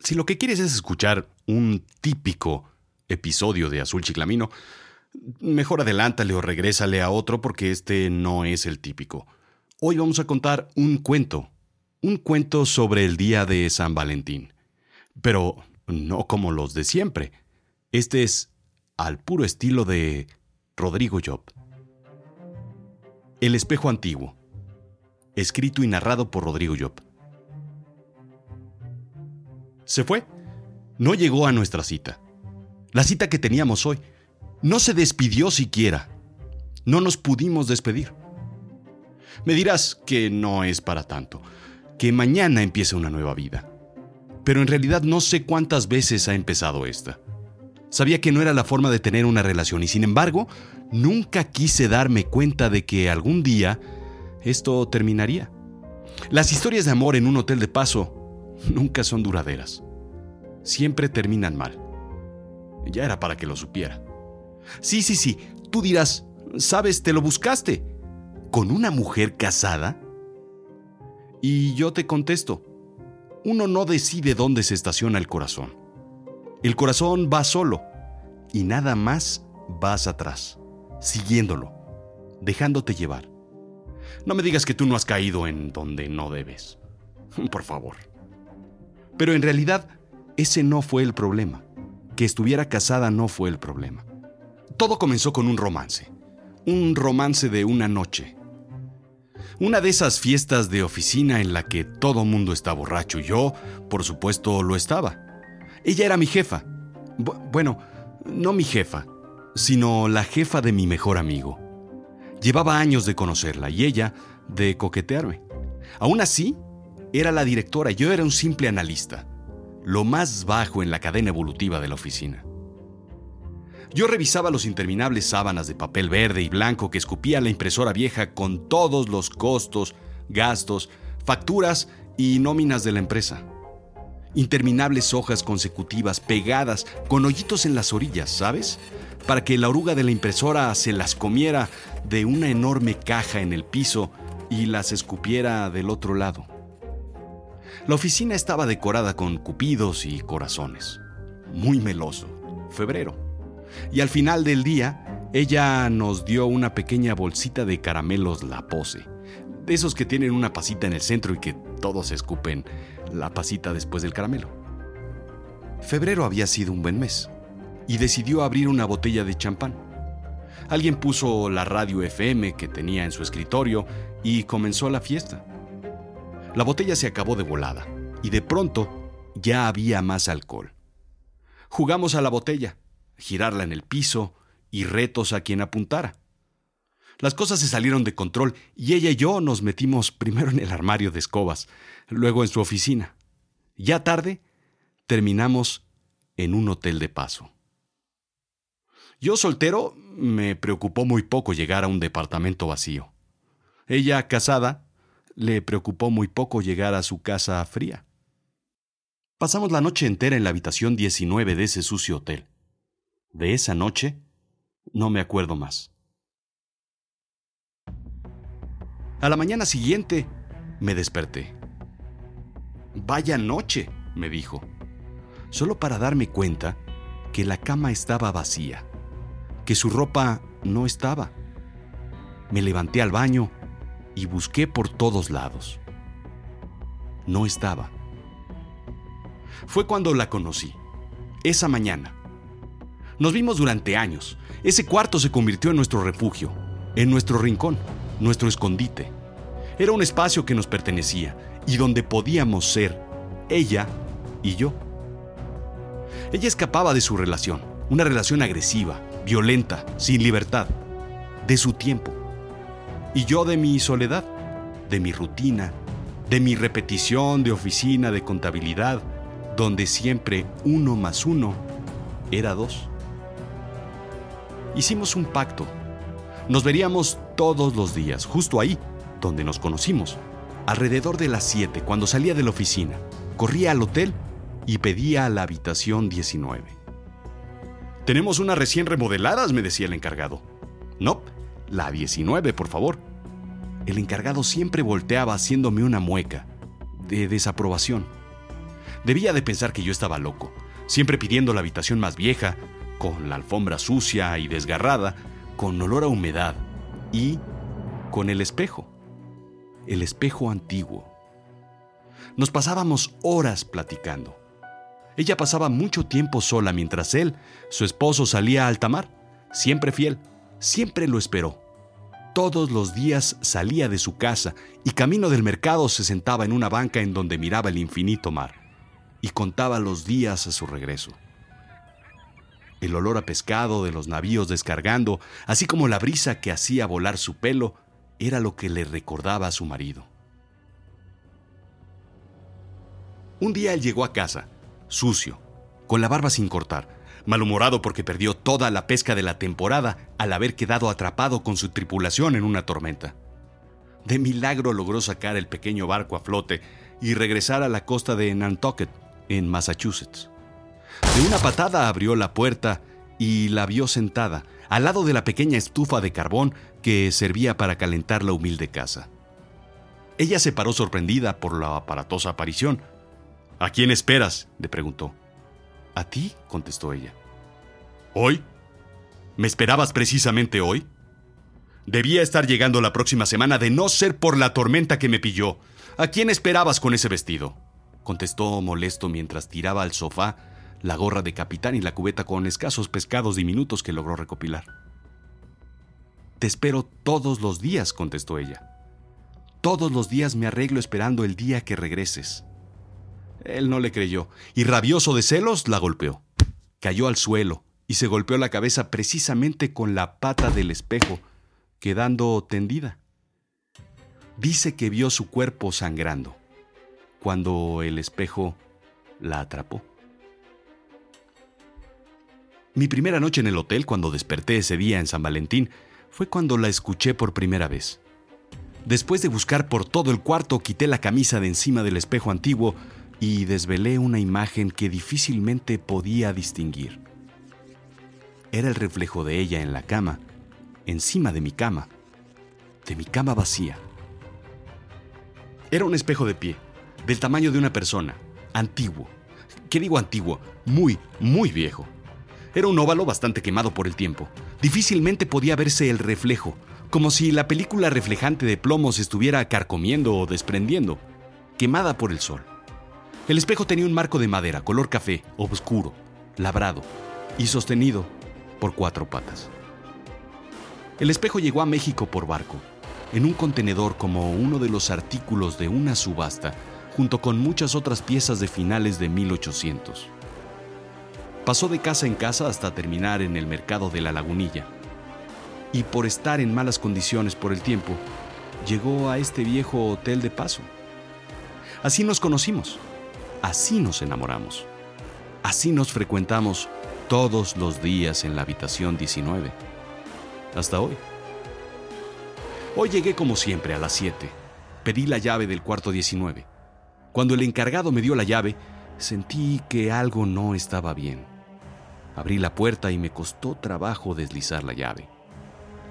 Si lo que quieres es escuchar un típico episodio de Azul Chiclamino, mejor adelántale o regrésale a otro porque este no es el típico. Hoy vamos a contar un cuento, un cuento sobre el día de San Valentín. Pero no como los de siempre. Este es al puro estilo de Rodrigo Job. El espejo antiguo. Escrito y narrado por Rodrigo Job. Se fue. No llegó a nuestra cita. La cita que teníamos hoy. No se despidió siquiera. No nos pudimos despedir. Me dirás que no es para tanto, que mañana empiece una nueva vida. Pero en realidad no sé cuántas veces ha empezado esta. Sabía que no era la forma de tener una relación y sin embargo, nunca quise darme cuenta de que algún día esto terminaría. Las historias de amor en un hotel de paso nunca son duraderas. Siempre terminan mal. Ya era para que lo supiera. Sí, sí, sí, tú dirás, sabes, te lo buscaste. ¿Con una mujer casada? Y yo te contesto, uno no decide dónde se estaciona el corazón. El corazón va solo y nada más vas atrás, siguiéndolo, dejándote llevar. No me digas que tú no has caído en donde no debes. Por favor. Pero en realidad, ese no fue el problema. Que estuviera casada no fue el problema. Todo comenzó con un romance. Un romance de una noche. Una de esas fiestas de oficina en la que todo mundo está borracho. Yo, por supuesto, lo estaba. Ella era mi jefa. bueno, no mi jefa, sino la jefa de mi mejor amigo. Llevaba años de conocerla y ella de coquetearme. Aún así, era la directora, yo era un simple analista, lo más bajo en la cadena evolutiva de la oficina. Yo revisaba los interminables sábanas de papel verde y blanco que escupía la impresora vieja con todos los costos, gastos, facturas y nóminas de la empresa interminables hojas consecutivas pegadas con hoyitos en las orillas, ¿sabes? Para que la oruga de la impresora se las comiera de una enorme caja en el piso y las escupiera del otro lado. La oficina estaba decorada con cupidos y corazones. Muy meloso. Febrero. Y al final del día, ella nos dio una pequeña bolsita de caramelos La Pose. De esos que tienen una pasita en el centro y que todos escupen la pasita después del caramelo. Febrero había sido un buen mes y decidió abrir una botella de champán. Alguien puso la radio FM que tenía en su escritorio y comenzó la fiesta. La botella se acabó de volada y de pronto ya había más alcohol. Jugamos a la botella, girarla en el piso y retos a quien apuntara. Las cosas se salieron de control y ella y yo nos metimos primero en el armario de escobas, luego en su oficina. Ya tarde, terminamos en un hotel de paso. Yo soltero me preocupó muy poco llegar a un departamento vacío. Ella, casada, le preocupó muy poco llegar a su casa fría. Pasamos la noche entera en la habitación 19 de ese sucio hotel. De esa noche no me acuerdo más. A la mañana siguiente me desperté. Vaya noche, me dijo, solo para darme cuenta que la cama estaba vacía, que su ropa no estaba. Me levanté al baño y busqué por todos lados. No estaba. Fue cuando la conocí, esa mañana. Nos vimos durante años. Ese cuarto se convirtió en nuestro refugio, en nuestro rincón nuestro escondite. Era un espacio que nos pertenecía y donde podíamos ser ella y yo. Ella escapaba de su relación, una relación agresiva, violenta, sin libertad, de su tiempo. Y yo de mi soledad, de mi rutina, de mi repetición de oficina de contabilidad, donde siempre uno más uno era dos. Hicimos un pacto nos veríamos todos los días, justo ahí, donde nos conocimos. Alrededor de las 7, cuando salía de la oficina, corría al hotel y pedía la habitación 19. Tenemos unas recién remodeladas, me decía el encargado. No, la 19, por favor. El encargado siempre volteaba haciéndome una mueca de desaprobación. Debía de pensar que yo estaba loco, siempre pidiendo la habitación más vieja, con la alfombra sucia y desgarrada, con olor a humedad y con el espejo, el espejo antiguo. Nos pasábamos horas platicando. Ella pasaba mucho tiempo sola mientras él, su esposo, salía a alta mar, siempre fiel, siempre lo esperó. Todos los días salía de su casa y camino del mercado se sentaba en una banca en donde miraba el infinito mar y contaba los días a su regreso. El olor a pescado de los navíos descargando, así como la brisa que hacía volar su pelo, era lo que le recordaba a su marido. Un día él llegó a casa, sucio, con la barba sin cortar, malhumorado porque perdió toda la pesca de la temporada al haber quedado atrapado con su tripulación en una tormenta. De milagro logró sacar el pequeño barco a flote y regresar a la costa de Nantucket, en Massachusetts. De una patada abrió la puerta y la vio sentada al lado de la pequeña estufa de carbón que servía para calentar la humilde casa. Ella se paró sorprendida por la aparatosa aparición. ¿A quién esperas? le preguntó. A ti, contestó ella. ¿Hoy? ¿Me esperabas precisamente hoy? Debía estar llegando la próxima semana de no ser por la tormenta que me pilló. ¿A quién esperabas con ese vestido? contestó molesto mientras tiraba al sofá la gorra de capitán y la cubeta con escasos pescados diminutos que logró recopilar. Te espero todos los días, contestó ella. Todos los días me arreglo esperando el día que regreses. Él no le creyó, y rabioso de celos la golpeó. Cayó al suelo y se golpeó la cabeza precisamente con la pata del espejo, quedando tendida. Dice que vio su cuerpo sangrando, cuando el espejo la atrapó. Mi primera noche en el hotel, cuando desperté ese día en San Valentín, fue cuando la escuché por primera vez. Después de buscar por todo el cuarto, quité la camisa de encima del espejo antiguo y desvelé una imagen que difícilmente podía distinguir. Era el reflejo de ella en la cama, encima de mi cama, de mi cama vacía. Era un espejo de pie, del tamaño de una persona, antiguo. ¿Qué digo antiguo? Muy, muy viejo. Era un óvalo bastante quemado por el tiempo. Difícilmente podía verse el reflejo, como si la película reflejante de plomo se estuviera carcomiendo o desprendiendo, quemada por el sol. El espejo tenía un marco de madera, color café, oscuro, labrado y sostenido por cuatro patas. El espejo llegó a México por barco, en un contenedor como uno de los artículos de una subasta, junto con muchas otras piezas de finales de 1800. Pasó de casa en casa hasta terminar en el mercado de la lagunilla. Y por estar en malas condiciones por el tiempo, llegó a este viejo hotel de paso. Así nos conocimos. Así nos enamoramos. Así nos frecuentamos todos los días en la habitación 19. Hasta hoy. Hoy llegué como siempre a las 7. Pedí la llave del cuarto 19. Cuando el encargado me dio la llave, sentí que algo no estaba bien. Abrí la puerta y me costó trabajo deslizar la llave.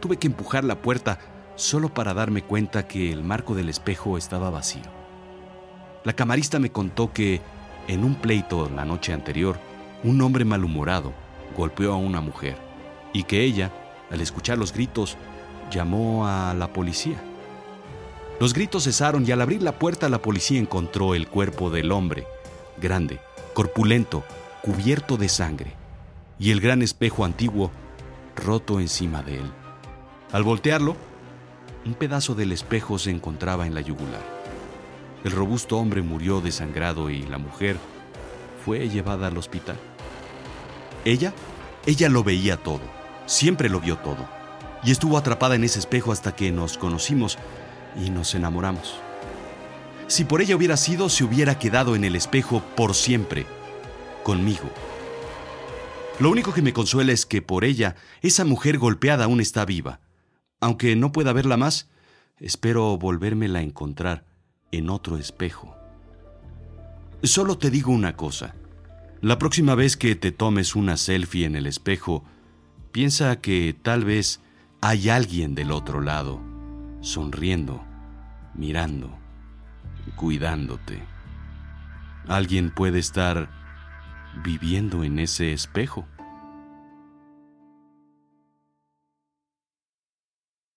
Tuve que empujar la puerta solo para darme cuenta que el marco del espejo estaba vacío. La camarista me contó que, en un pleito la noche anterior, un hombre malhumorado golpeó a una mujer y que ella, al escuchar los gritos, llamó a la policía. Los gritos cesaron y al abrir la puerta la policía encontró el cuerpo del hombre, grande, corpulento, cubierto de sangre, y el gran espejo antiguo roto encima de él. Al voltearlo, un pedazo del espejo se encontraba en la yugular. El robusto hombre murió desangrado y la mujer fue llevada al hospital. Ella, ella lo veía todo, siempre lo vio todo, y estuvo atrapada en ese espejo hasta que nos conocimos y nos enamoramos. Si por ella hubiera sido, se hubiera quedado en el espejo por siempre, conmigo. Lo único que me consuela es que por ella esa mujer golpeada aún está viva. Aunque no pueda verla más, espero volvérmela a encontrar en otro espejo. Solo te digo una cosa. La próxima vez que te tomes una selfie en el espejo, piensa que tal vez hay alguien del otro lado, sonriendo, mirando, cuidándote. Alguien puede estar viviendo en ese espejo.